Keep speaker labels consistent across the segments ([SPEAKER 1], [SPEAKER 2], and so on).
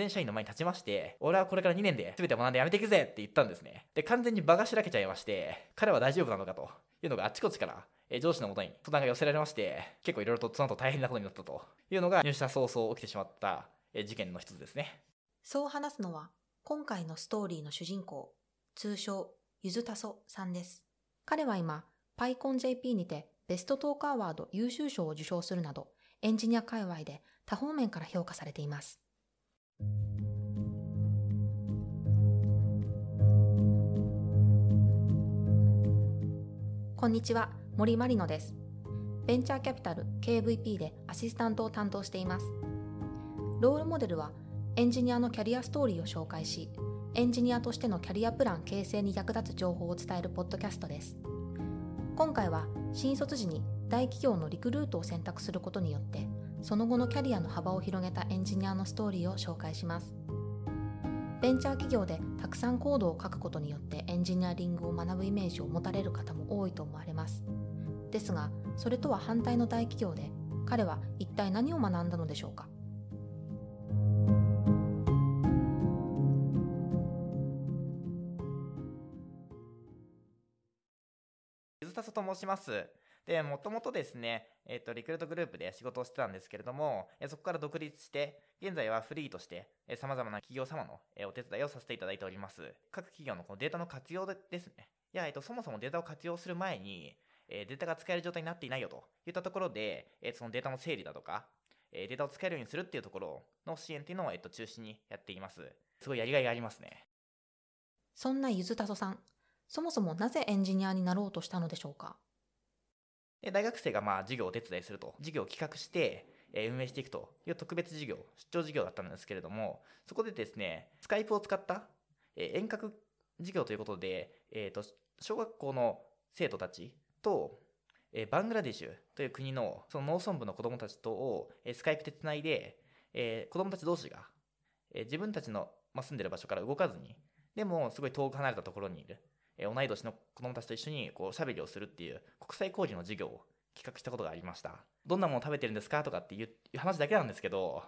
[SPEAKER 1] 全社員の前に立ちまして俺はこれから2年で全て学んでやめていくぜって言ったんですね。で完全に場がしらけちゃいまして彼は大丈夫なのかというのがあっちこっちからえ上司のもとに相談が寄せられまして結構いろいろとその後大変なことになったというのが入社早々起きてしまったえ事件の一つですね。
[SPEAKER 2] そう話すのは今回のストーリーの主人公通称ゆずたそさんです。彼は今 PyConJP にてベストトークアワード優秀賞を受賞するなどエンジニア界隈で多方面から評価されています。こんにちは森まりのです。ベンチャーキャピタル KVP でアシスタントを担当しています。ロールモデルはエンジニアのキャリアストーリーを紹介しエンジニアとしてのキャリアプラン形成に役立つ情報を伝えるポッドキャストです。今回は新卒時に大企業のリクルートを選択することによってその後のキャリアの幅を広げたエンジニアのストーリーを紹介します。ベンチャー企業でたくさんコードを書くことによってエンジニアリングを学ぶイメージを持たれる方も多いと思われます。ですがそれとは反対の大企業で彼は一体何を学んだのでしょうか？
[SPEAKER 1] 水田と申します。でもともとですね、えーと、リクルートグループで仕事をしてたんですけれども、えそこから独立して現在はフリーとしてさまざまな企業様の、えお手伝いをさせていただいております。各企業のこのデータの活用ですね。いや、えーと、そもそもデータを活用する前に、えデータが使える状態になっていないよといったところで、えそのデータの整理だとか、えデータを使えるようにするっていうところの支援っていうのを、えーと、中心にやっています。すごいやりがいがありますね。
[SPEAKER 2] そんなゆずたそさんそもそもなぜエンジニアになろうとしたのでしょうか？
[SPEAKER 1] で大学生がまあ授業をお手伝いすると。授業を企画して、え運営していくと。いう特別授業出張授業だったんですけれどもそこでですねスカイプを使った、え遠隔授業ということで、えーと、小学校の生徒たちと、えバングラデシュという国のその農村部の子どもたちとを、えスカイプでつないで、えー、子どもたち同士が、え自分たちの、ま住んでる場所から動かずにでもすごい遠く離れたところにいる。え同い年の子供たちと一緒にこうおしゃべりをするっていう国際交流の授業を企画したことがありました。どんなものを食べてるんですかとかっていう話だけなんですけど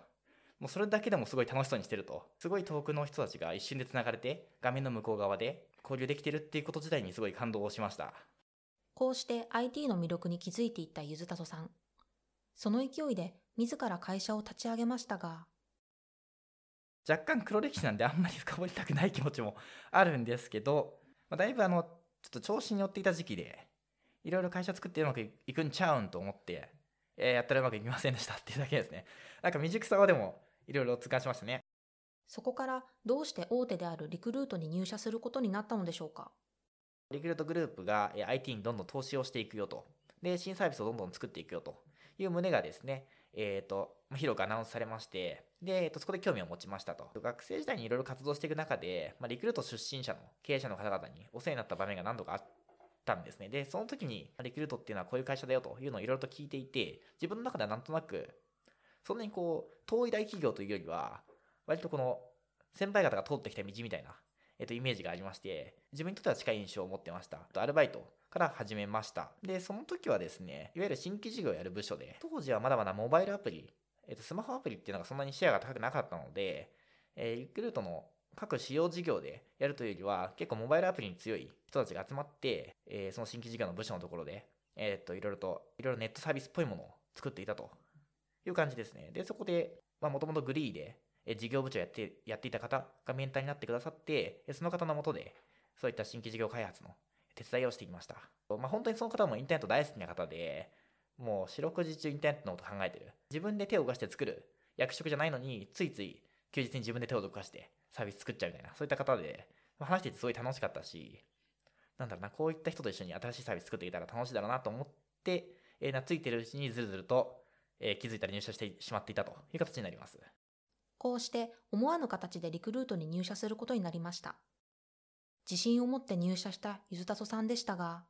[SPEAKER 1] もうそれだけでもすごい楽しそうにしてると。すごい遠くの人たちが一瞬でつながれて画面の向こう側で交流できてるっていうこと自体にすごい感動をしました。
[SPEAKER 2] こうして IT の魅力に気づいていったゆずたそさん。その勢いで自ら会社を立ち上げましたが。
[SPEAKER 1] 若干黒歴史なんであんまり深掘りたくない気持ちもあるんですけどまあ、だいぶあの、ちょっと調子に乗っていた時期で、いろいろ会社作ってうまくいくんちゃうんと思って、えー、やったらうまくいきませんでした っていうだけですね。なんか未熟さはでも、いろいろ痛感しましたね。
[SPEAKER 2] そこからどうして大手であるリクルートに入社することになったのでしょうか？
[SPEAKER 1] リクルートグループが IT にどんどん投資をしていくよと。で、新サービスをどんどん作っていくよという旨がですね、えっ、ー、と、広くアナウンスされまして、で、えっ、と、そこで興味を持ちましたと。学生時代にいろいろ活動していく中で、まあ、リクルート出身者の経営者の方々にお世話になった場面が何度かあったんですね。で、その時に、リクルートっていうのはこういう会社だよというのをいろいろと聞いていて、自分の中ではなんとなく、そんなにこう、遠い大企業というよりは、割とこの、先輩方が通ってきた道みたいな、えっ、と、イメージがありまして、自分にとっては近い印象を持ってました。アルバイトから始めました。で、その時はですね、いわゆる新規事業をやる部署で、当時はまだまだモバイルアプリえっ、と、スマホアプリっていうのがそんなにシェアが高くなかったので、えー、リクルートの各使用事業でやるというよりは、結構モバイルアプリに強い人たちが集まって、えー、その新規事業の部署のところで、えっ、と、いろいろと、いろいろネットサービスっぽいものを作っていたという感じですね。で、そこで、まあ、もともとグリーで、え事業部長やって、やっていた方がメンターになってくださって、その方のもとで、そういった新規事業開発の手伝いをしてきました。まあ、本当にその方もインターネット大好きな方で、もう四六時中インターネットのこと考えてる。自分で手を動かして作る役職じゃないのに、ついつい休日に自分で手を動かしてサービス作っちゃうみたいな、そういった方でま、話しててすごい楽しかったし、なんだろうな、こういった人と一緒に新しいサービス作っていけたら楽しいだろうなと思って、えー、懐いてるうちにずるずると、えー、気づいたら入社してしまっていたという形になります。
[SPEAKER 2] こうして思わぬ形でリクルートに入社することになりました。自信を持って入社したゆずたそさんでしたが、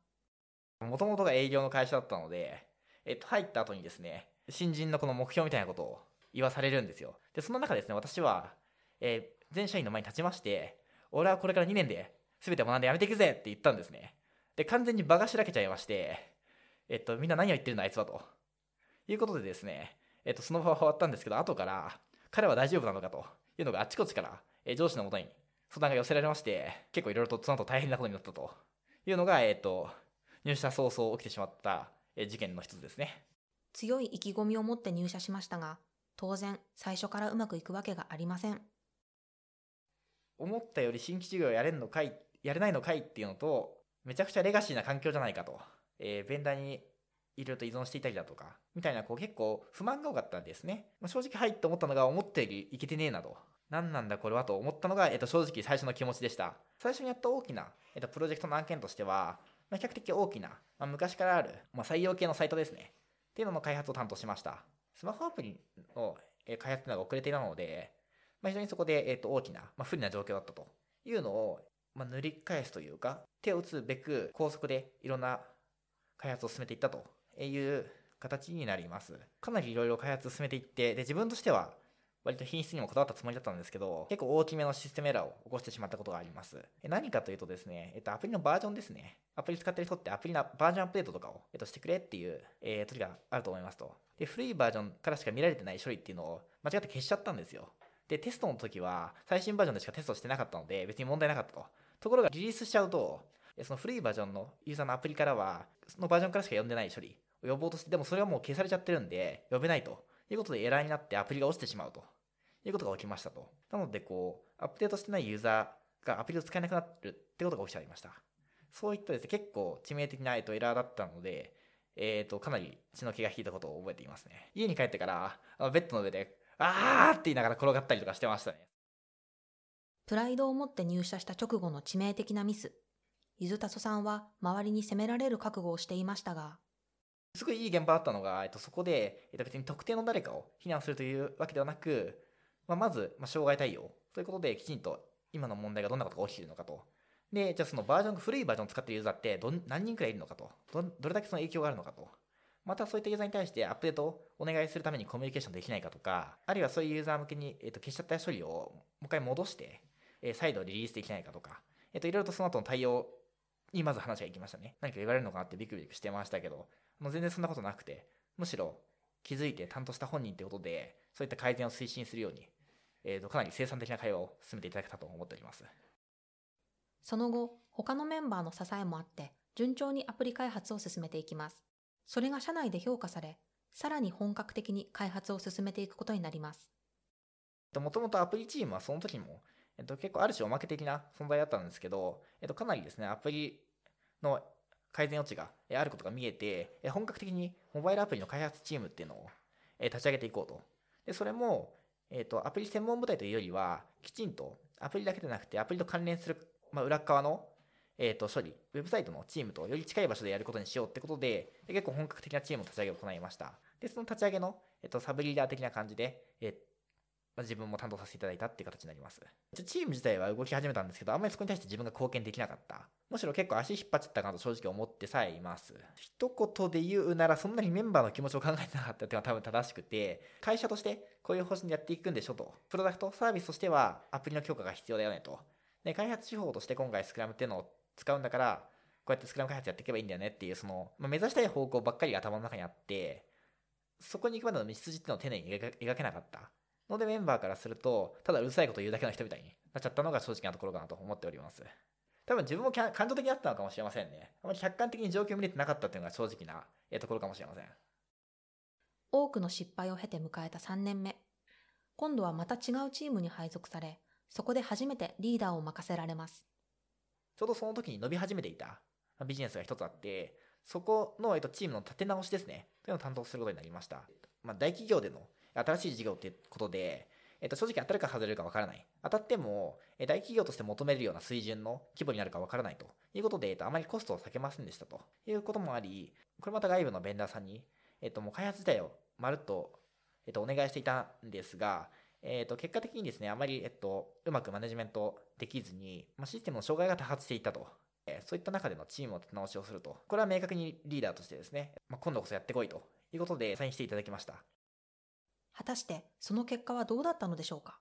[SPEAKER 1] もともとが営業の会社だったので、えっと、入った後にですね、新人のこの目標みたいなことを言わされるんですよ。で、その中ですね、私は、えー、全社員の前に立ちまして、俺はこれから2年で全て学んでやめていくぜって言ったんですね。で、完全に場がしらけちゃいまして、えっと、みんな何を言ってるんだあいつはと。いうことでですね、えっと、その場は終わったんですけど、後から、彼は大丈夫なのかというのがあっちこっちから、え上司のもとに相談が寄せられまして、結構いろいろとその後大変なことになったというのが、えっ、ー、と、入社早々起きてしまった、え事件の一つですね。
[SPEAKER 2] 強い意気込みを持って入社しましたが、当然最初からうまくいくわけがありません。
[SPEAKER 1] 思ったより新規事業やれんのかい、やれないのかいっていうのと、めちゃくちゃレガシーな環境じゃないかと。えー、ベンダーにいろいろと依存していたりだとか、みたいなこう結構不満が多かったんですね。まあ、正直はいって思ったのが思ったよりいけてねえなと。何なんだこれはと思ったのが、えっと、正直最初の気持ちでした。最初にやった大きな、えっと、プロジェクトの案件としては、まあ、比較的大きな、まあ、昔からある、まあ、採用系のサイトですね。っていうのの開発を担当しました。スマホアプリの開発のが遅れていたので、まあ、非常にそこで、えっと、大きな、まあ、不利な状況だったというのを、まあ、塗り返すというか、手を打つべく高速でいろんな開発を進めていったという形になります。かなりいろいろ開発を進めていって、で、自分としては割と品質にもこだわったつもりだったんですけど、結構大きめのシステムエラーを起こしてしまったことがあります。何かというとですね、えっと、アプリのバージョンですね。アプリ使ってる人ってアプリのバージョンアップデートとかを、えっと、してくれっていう、えー、時があると思いますと。で、古いバージョンからしか見られてない処理っていうのを間違って消しちゃったんですよ。で、テストの時は最新バージョンでしかテストしてなかったので、別に問題なかったと。ところがリリースしちゃうと、その古いバージョンのユーザーのアプリからは、そのバージョンからしか読んでない処理を呼ぼうとして、でもそれはもう消されちゃってるんで、呼べないということでエラーになってアプリが落ちてしまうと。いうことが起きましたと。なので、こう、アップデートしてないユーザーがアプリを使えなくなるってことが起きちゃいました。そういったですね、結構致命的な、えっと、エラーだったので、えっ、ー、と、かなり血の気が引いたことを覚えていますね。家に帰ってから、ベッドの上で、あーって言いながら転がったりとかしてましたね。
[SPEAKER 2] プライドを持って入社した直後の致命的なミス。ゆずたそさんは周りに責められる覚悟をしていましたが、
[SPEAKER 1] すごいいい現場だったのが、えっと、そこで、えっと、別に特定の誰かを非難するというわけではなく、まあ、まず、まあ、障害対応ということで、きちんと今の問題がどんなことが起きているのかと。で、じゃあそのバージョン、古いバージョンを使っているユーザーってど何人くらいいるのかと。どどれだけその影響があるのかと。またそういったユーザーに対してアップデートをお願いするためにコミュニケーションできないかとか、あるいはそういうユーザー向けに、えー、と消しちゃった処理をもう一回戻して、え、再度リリースできないかとか、えっ、と、いろいろとその後の対応にまず話がいきましたね。何か言われるのかなってビクビクしてましたけど、もう全然そんなことなくて、むしろ気づいて担当した本人ってことで、そういった改善を推進するようにえーと、かなり生産的な会話を進めていただけたと思っております。
[SPEAKER 2] その後、他のメンバーの支えもあって、順調にアプリ開発を進めていきます。それが社内で評価され、さらに本格的に開発を進めていくことになります。
[SPEAKER 1] もともとアプリチームはその時も、えっと、結構ある種おまけ的な存在だったんですけど、えっと、かなりですね、アプリの改善余地があることが見えて、本格的にモバイルアプリの開発チームっていうのを立ち上げていこうと。で、それも、えっ、と、アプリ専門部隊というよりは、きちんとアプリだけでなくて、アプリと関連する、まあ、裏側の、えっ、と、処理、ウェブサイトのチームとより近い場所でやることにしようってことで、で結構本格的なチームの立ち上げを行いました。で、その立ち上げの、えっ、と、サブリーダー的な感じで、えま、自分も担当させていただいたっていう形になります。チーム自体は動き始めたんですけど、あんまりそこに対して自分が貢献できなかった。むしろ結構足引っ張っちゃったかなと正直思ってさえいます。一言で言うなら、そんなにメンバーの気持ちを考えてなかったっていうのは多分正しくて、会社としてこういう方針でやっていくんでしょと。プロダクト、サービスとしてはアプリの強化が必要だよねと。で、開発手法として今回スクラムっていうのを使うんだから、こうやってスクラム開発やっていけばいいんだよねっていう、その、まあ、目指したい方向ばっかりが頭の中にあって、そこに行くまでの道筋っていうのを丁寧に描けなかった。のでメンバーからすると、ただうるさいこと言うだけの人みたいになっちゃったのが正直なところかなと思っております。多分自分も感情的だったのかもしれませんね。あまり客観的に状況を見れてなかったっていうのが正直なところかもしれません。
[SPEAKER 2] 多くの失敗を経て迎えた3年目。今度はまた違うチームに配属され、そこで初めてリーダーを任せられます。
[SPEAKER 1] ちょうどその時に伸び始めていたビジネスが一つあって、そこの、えっと、チームの立て直しですね。というのを担当することになりました。まあ、大企業での新しい事業っていうことで、えっと、正直当たるか外れるか分からない。当たっても、大企業として求めるような水準の規模になるか分からないということで、えっと、あまりコストを避けませんでしたということもあり、これまた外部のベンダーさんに、えっと、もう開発自体をまるっと、えっと、お願いしていたんですが、えっと、結果的にですね、あまり、えっと、うまくマネジメントできずに、ま、システムの障害が多発していたと。そういった中でのチームを立て直しをすると。これは明確にリーダーとしてですね、ま、今度こそやってこいということでサインしていただきました。
[SPEAKER 2] 果たしてその結果はどうだったのでしょうか？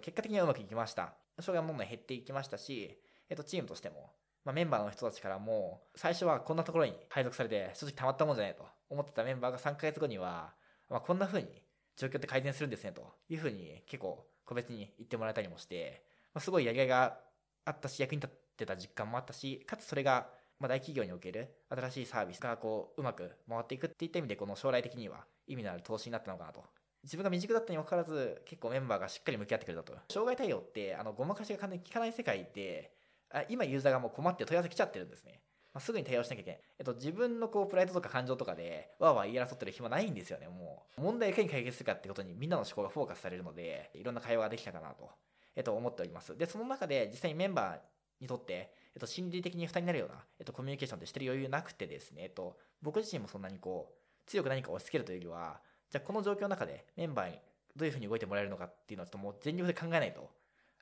[SPEAKER 1] 結果的にはうまくいきました。障害もどんどん減っていきましたし、えっと、チームとしても、まあ、メンバーの人たちからも、最初はこんなところに配属されて、正直たまったもんじゃないと思ってたメンバーが3ヶ月後には、まあ、こんな風に状況って改善するんですねという風に結構個別に言ってもらえたりもして、まあ、すごいやりがいがあったし役に立ってた実感もあったしかつそれがまあ大企業における新しいサービスがこううまく回っていくっていった意味でこの将来的には意味のある投資になったのかなと自分が未熟だったにもかかわらず結構メンバーがしっかり向き合ってくれたと。障害対応ってあのごまかしが完全に効かない世界であ今ユーザーがもう困って問い合わせ来ちゃってるんですね、まあ、すぐに対応しなきゃいけない、えっと、自分のこうプライドとか感情とかでわーわー言い争ってる暇ないんですよねもう。問題いかに解決するかってことにみんなの思考がフォーカスされるのでいろんな会話ができたかなと、えっと、思っております。でその中で実際にメンバーにとって、えっと、心理的に負担になるような、えっと、コミュニケーションってしてる余裕なくてですね、えっと、僕自身もそんなにこう強く何か押し付けるというよりはじゃあこの状況の中でメンバーにどういうふうに動いてもらえるのかっていうのはちょっともう全力で考えないと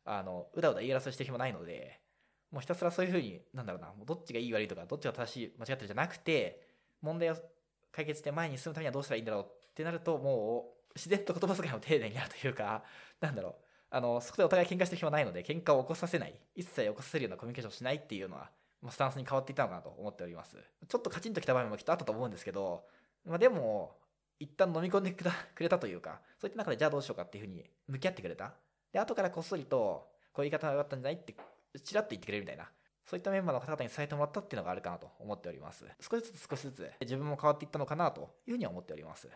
[SPEAKER 1] あのうだうだ言い争いしてる暇ないのでもうひたすらそういうふうになんだろうなもうどっちがいい悪いとかどっちが正しい間違ってるじゃなくて問題を解決して前に進むためにはどうしたらいいんだろうってなるともう自然と言葉遣いも丁寧になるというか なんだろう。あのそこでお互い喧嘩してる暇ないので喧嘩を起こさせない一切起こさせるようなコミュニケーションをしないっていうのはまあスタンスに変わっていたのかなと思っております。ちょっとカチンときた場面もきっとあったと思うんですけど、まあ、でも一旦飲み込んでくれたというかそういった中でじゃあどうしようかっていうふうに向き合ってくれた。で後からこっそりとこういう言い方が良かったんじゃないってちらっと言ってくれるみたいな。そういったメンバーの方々に伝えてもらったっていうのがあるかなと思っております。少しずつ少しずつ自分も変わっていったのかなというふうには思っております。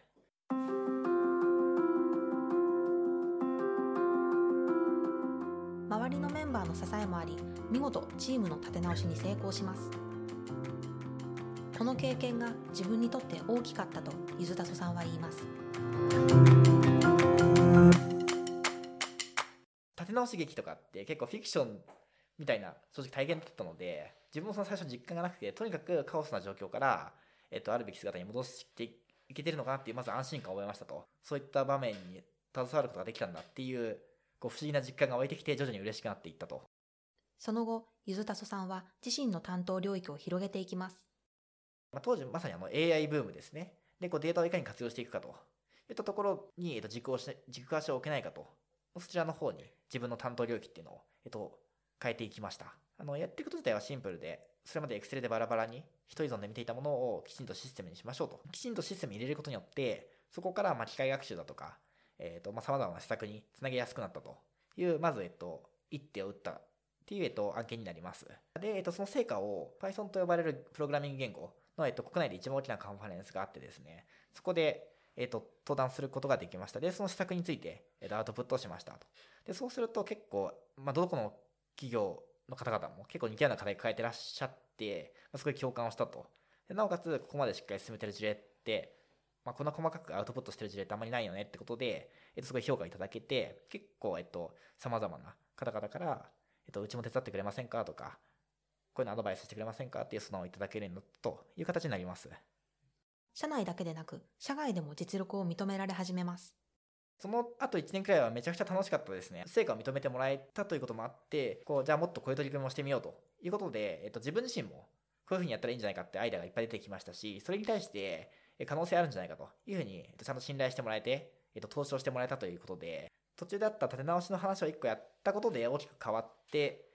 [SPEAKER 2] 周りのメンバーの支えもあり見事チームの立て直しに成功します。この経験が自分にとって大きかったとゆずたそさんは言います。
[SPEAKER 1] 立て直し劇とかって結構フィクションみたいな正直体験だったので自分もその最初実感がなくてとにかくカオスな状況から、えっと、あるべき姿に戻していけてるのかなっていうまず安心感を覚えましたと。そういった場面に携わることができたんだっていうこう不思議な実感が湧いてきて徐々に嬉しくなっていったと。
[SPEAKER 2] その後ゆずたそさんは自身の担当領域を広げていきます
[SPEAKER 1] ま、当時まさにあの AI ブームですね。で、こうデータをいかに活用していくかといったところに、えっと、軸をし軸足を置けないかと、そちらの方に自分の担当領域っていうのを、えっと、変えていきました。あのやっていくこと自体はシンプルで、それまで Excel でバラバラに一依存で見ていたものをきちんとシステムにしましょうと。きちんとシステムに入れることによって、そこからま機械学習だとか、えっと、ま様々な施策につなげやすくなったという、まず、えっと、一手を打ったっていう、えっと、案件になります。で、えっと、その成果を Python と呼ばれるプログラミング言語の、えっと、国内で一番大きなカンファレンスがあってですね、そこで、えっと、登壇することができました。で、その施策について、えっと、アウトプットしましたと。で、そうすると結構、まあ、どこの企業の方々も結構似たような課題を抱えてらっしゃって、まあ、すごい共感をしたと。でなおかつ、ここまでしっかり進めてる事例って、まあ、こんな細かくアウトプットしてる事例ってあんまりないよねってことで、えっと、すごい評価いただけて、結構、えっと、様々な方々から、えっと、うちも手伝ってくれませんか？とか、こういうのアドバイスしてくれませんかっていう相談をいただけるようになったという形になります。
[SPEAKER 2] 社内だけでなく社外でも実力を認められ始めます
[SPEAKER 1] その後1年くらいはめちゃくちゃ楽しかったですね。成果を認めてもらえたということもあって、こう、じゃあもっとこういう取り組みもしてみようということで、えっと、自分自身もこういうふうにやったらいいんじゃないかってアイデアがいっぱい出てきましたし、それに対してえ可能性あるんじゃないかというふうに、えっと、ちゃんと信頼してもらえて、えっと、投資をしてもらえたということで、途中であった立て直しの話を1個やったことで大きく変わって、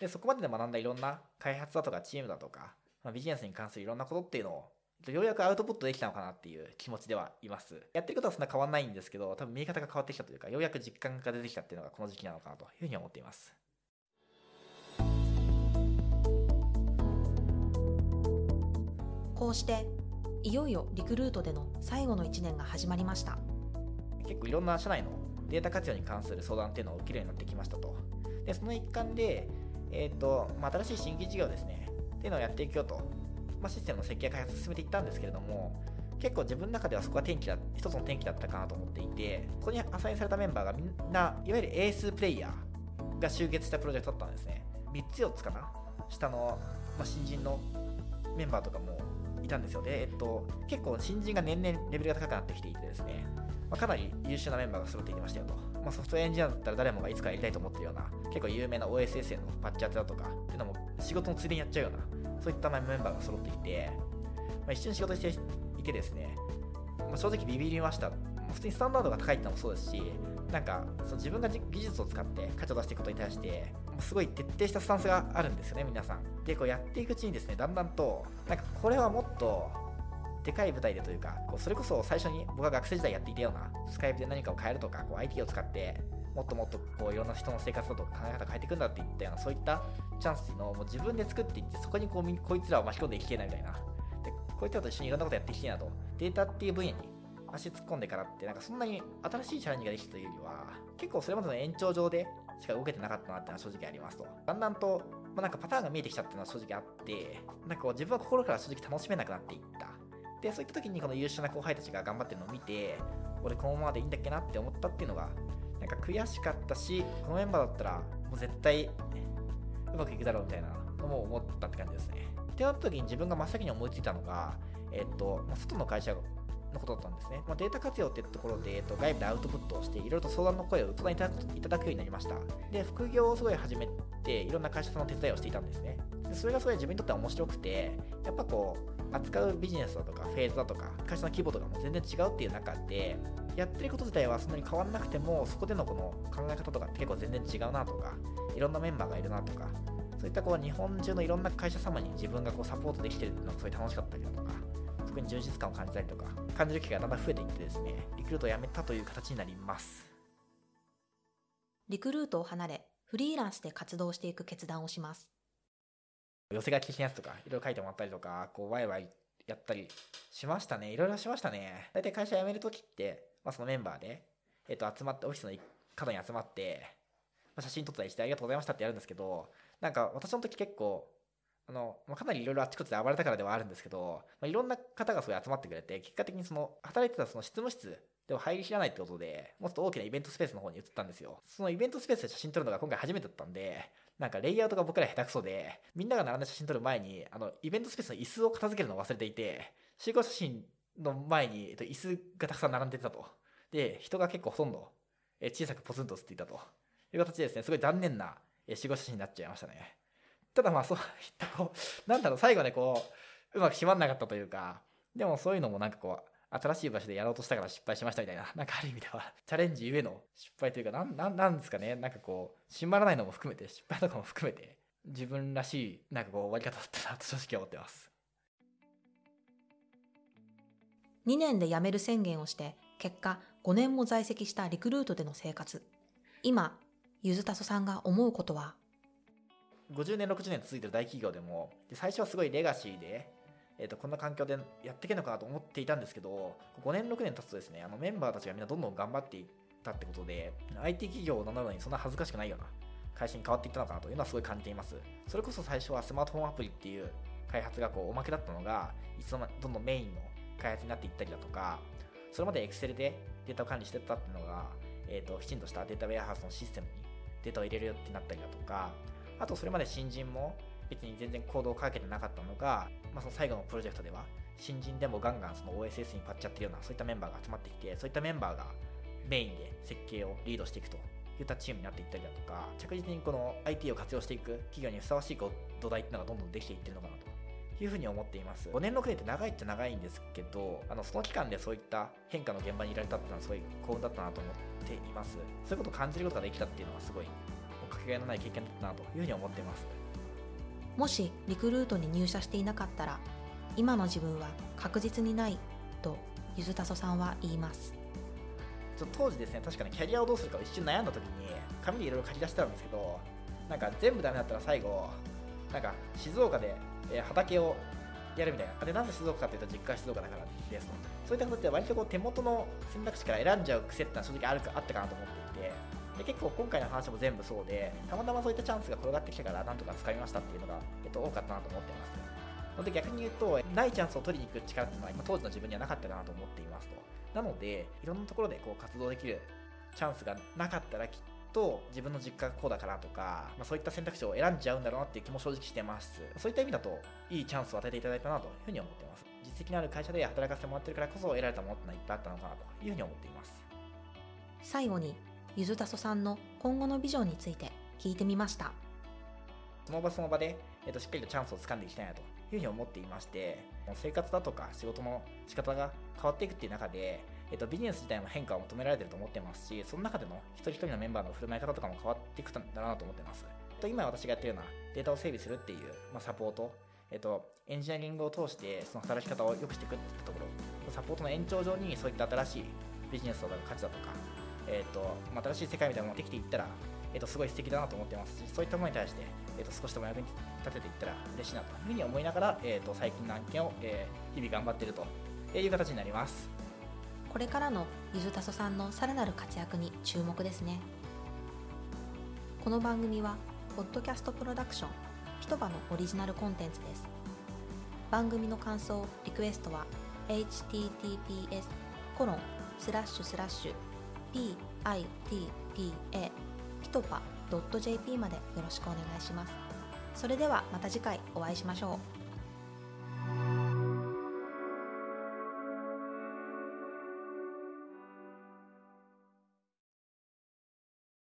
[SPEAKER 1] で、そこまでで学んだいろんな開発だとかチームだとか、まあ、ビジネスに関するいろんなことっていうのをようやくアウトプットできたのかなっていう気持ちではいます。やってることはそんな変わんないんですけど、多分見え方が変わってきたというか、ようやく実感が出てきたっていうのがこの時期なのかなというふうに思っています。
[SPEAKER 2] こうしていよいよリクルートでの最後の1年が始まりました
[SPEAKER 1] 結構いろんな社内のデータ活用に関する相談っていうのを受けるようになってきましたと。で、その一環で、えっ、と、まあ、新しい新規事業ですね、っていうのをやっていくよと、まあ、システムの設計開発を進めていったんですけれども、結構自分の中ではそこが転機だ一つの転機だったかなと思っていて、ここにアサインされたメンバーがみんな、いわゆるエースプレイヤーが集結したプロジェクトだったんですね。3つ4つかな下の、まあ、新人のメンバーとかもいたんですよ。で、えっと、結構新人が年々レベルが高くなってきていてですね、まあ、かなり優秀なメンバーが揃っていきましたよと。まあ、ソフトウェアエンジニアだったら誰もがいつかやりたいと思ってるような、結構有名な OSS へのパッチ当てだとか、っていうのも仕事のついでにやっちゃうような、そういったメンバーが揃っていて、まあ、一緒に仕事していてですね、まあ、正直ビビりました。普通にスタンダードが高いってのもそうですし、なんかその自分が技術を使って価値を出していくことに対して、すごい徹底したスタンスがあるんですよね、皆さん。で、こうやっていくうちにですね、だんだんと、なんかこれはもっとでかい舞台でというか、こうそれこそ最初に僕が学生時代やっていたような、スカイプで何かを変えるとか、こう IT を使ってもっともっとこういろんな人の生活だとか考え方を変えていくんだっていったようなそういったチャンスっていうのをもう自分で作っていってそこにこうこいつらを巻き込んでいきてえなみたいな。でこういったこと一緒にいろんなことやっていきてえなと。データっていう分野に足突っ込んでからってなんかそんなに新しいチャレンジができたというよりは結構それまでの延長上でしか動けてなかったなっていうのは正直ありますと。だんだんと、まあ、なんかパターンが見えてきたっていうのは正直あってなんかこう自分は心から正直楽しめなくなっていった。でそういった時にこの優秀な後輩たちが頑張ってるのを見て俺このままでいいんだっけなって思ったっていうのがなんか悔しかったしこのメンバーだったらもう絶対うまくいくだろうみたいなのも思ったって感じですねってなった時に自分が真っ先に思いついたのがえっと、外の会社のことだったんですね。まあ、データ活用ってところで、えっと、外部でアウトプットをして、いろいろと相談の声を相談いただくようになりました。で、副業をすごい始めて、いろんな会社さんの手伝いをしていたんですね。でそれがすごい自分にとっては面白くて、やっぱこう、扱うビジネスだとか、フェーズだとか、会社の規模とかも全然違うっていう中で、やってること自体はそんなに変わらなくても、そこでのこの考え方とかって結構全然違うなとか、いろんなメンバーがいるなとか、そういったこう日本中のいろんな会社様に自分がこうサポートできてるってのがすごい楽しかったりだとか、そこに充実感を感じたりとか、感じる機会がだんだん増えていってですね、リクルートを辞めたという形になります。
[SPEAKER 2] リクルートを離れ、フリーランスで活動していく決断をします。
[SPEAKER 1] 寄せ書き的なやつとか、いろいろ書いてもらったりとか、こう、ワイワイやったりしましたね。いろいろしましたね。大体会社辞めるときって、まあ、そのメンバーで、えっ、と、集まって、オフィスの角に集まって、まあ、写真撮ったりしてありがとうございましたってやるんですけど、なんか私の時結構、あの、まあ、かなりいろいろあちこちで暴れたからではあるんですけど、まあ、いろんな方がすごい集まってくれて、結果的にその、働いてたその執務室でも入りきらないってことで、もっと大きなイベントスペースの方に移ったんですよ。そのイベントスペースで写真撮るのが今回初めてだったんで、なんかレイアウトが僕ら下手くそで、みんなが並んで写真撮る前に、あの、イベントスペースの椅子を片付けるのを忘れていて、集合写真の前に、えっと、椅子がたくさん並んでたと。で、人が結構ほとんど、え小さくポツンと写っていたという形でですね、すごい残念な、え集合写真になっちゃいましたね。ただまあそういったこう、なんだろう、最後ね、こう、うまく決まんなかったというか、でもそういうのもなんかこう、新しい場所でやろうとしたから失敗しましたみたいな、なんかある意味では、チャレンジゆえの失敗というか、なん、なん、なんですかね、なんかこう、締まらないのも含めて、失敗とかも含めて、自分らしい、なんかこう、終わり方だったなと正直思ってます。
[SPEAKER 2] 2年で辞める宣言をして、結果5年も在籍したリクルートでの生活。今、ゆずたそさんが思うことは、
[SPEAKER 1] 50年、60年続いてる大企業でも、で最初はすごいレガシーで、えー、とこんな環境でやっていけるのかなと思っていたんですけど、5年、6年経つとですね、あのメンバーたちがみんなどんどん頑張っていったってことで、IT 企業を名乗るのにそんな恥ずかしくないような会社に変わっていったのかなというのはすごい感じています。それこそ最初はスマートフォンアプリっていう開発がこうおまけだったのが、いつの間どんどんメインの開発になっていったりだとか、それまで Excel でデータを管理してたっていうのが、えー、ときちんとしたデータウェアハウスのシステムにデータを入れるよってなったりだとか、あとそれまで新人も別に全然コードをかけてなかったのが、まあ、その最後のプロジェクトでは新人でもガンガンその OSS にパッチやってるようなそういったメンバーが集まってきてそういったメンバーがメインで設計をリードしていくといったチームになっていったりだとか着実にこの IT を活用していく企業にふさわしい土台っていうのがどんどんできていってるのかなというふうに思っています。5年6年って長いっちゃ長いんですけどあのその期間でそういった変化の現場にいられたっていうのはすごい幸運だったなと思っています。そういうことを感じることができたっていうのはすごいかけがえのない経験だったなというふうに思っています。
[SPEAKER 2] もしリクルートに入社していなかったら、今の自分は確実にないとゆずたそさんは言います。
[SPEAKER 1] 当時ですね確かにキャリアをどうするかを一瞬悩んだ時に紙でいろいろ書き出してたんですけどなんか全部ダメだったら最後なんか静岡で、畑をやるみたいな。でなぜ静岡かというと実家は静岡だからですそういった形で割とこう手元の選択肢から選んじゃう癖ってのは正直あるかあったかなと思っていて。で結構今回の話も全部そうでたまたまそういったチャンスが転がってきたからなんとか掴みましたっていうのが、えっと、多かったなと思っています。ので逆に言うとないチャンスを取りに行く力っていうのは今当時の自分にはなかったかなと思っていますと。なのでいろんなところでこう活動できるチャンスがなかったらきっと自分の実家がこうだからとか、まあ、そういった選択肢を選んじゃうんだろうなっていう気も正直してます。そういった意味だといいチャンスを与えていただいたなというふうに思っています。実績のある会社で働かせてもらってるからこそ得られたものってのはいっぱいあったのかなというふうに思っています。
[SPEAKER 2] 最後に、ゆずたそさんの今後のビジョンについて聞いてみました。
[SPEAKER 1] その場その場で、えっとしっかりとチャンスをつかんでいきたいなというふうに思っていまして、生活だとか仕事の仕方が変わっていくっていう中で、えっとビジネス自体も変化を求められてると思ってますし、その中での一人一人のメンバーの振る舞い方とかも変わっていくんだろうなと思ってます。と今私がやってるようなデータを整備するっていう、まあ、サポート、えっと、エンジニアリングを通してその働き方を良くしていくってところ、サポートの延長上にそういった新しいビジネスとか価値だとか、えーと、新しい世界みたいなものができていったら、えー、とすごい素敵だなと思ってます。しそういったものに対して、えー、と少しでも役に立てていったら嬉しいなというふうに思いながら、えー、と最近の案件を、えー、日々頑張っているという形になります。
[SPEAKER 2] これからのゆずたそさんのさらなる活躍に注目ですね。この番組はポッドキャストプロダクションピトバのオリジナルコンテンツです。番組の感想リクエストは https コロンスラッシュスラッシュ pitpa ピトパ .jp までよろしくお願いします。それではまた次回お会いしましょう。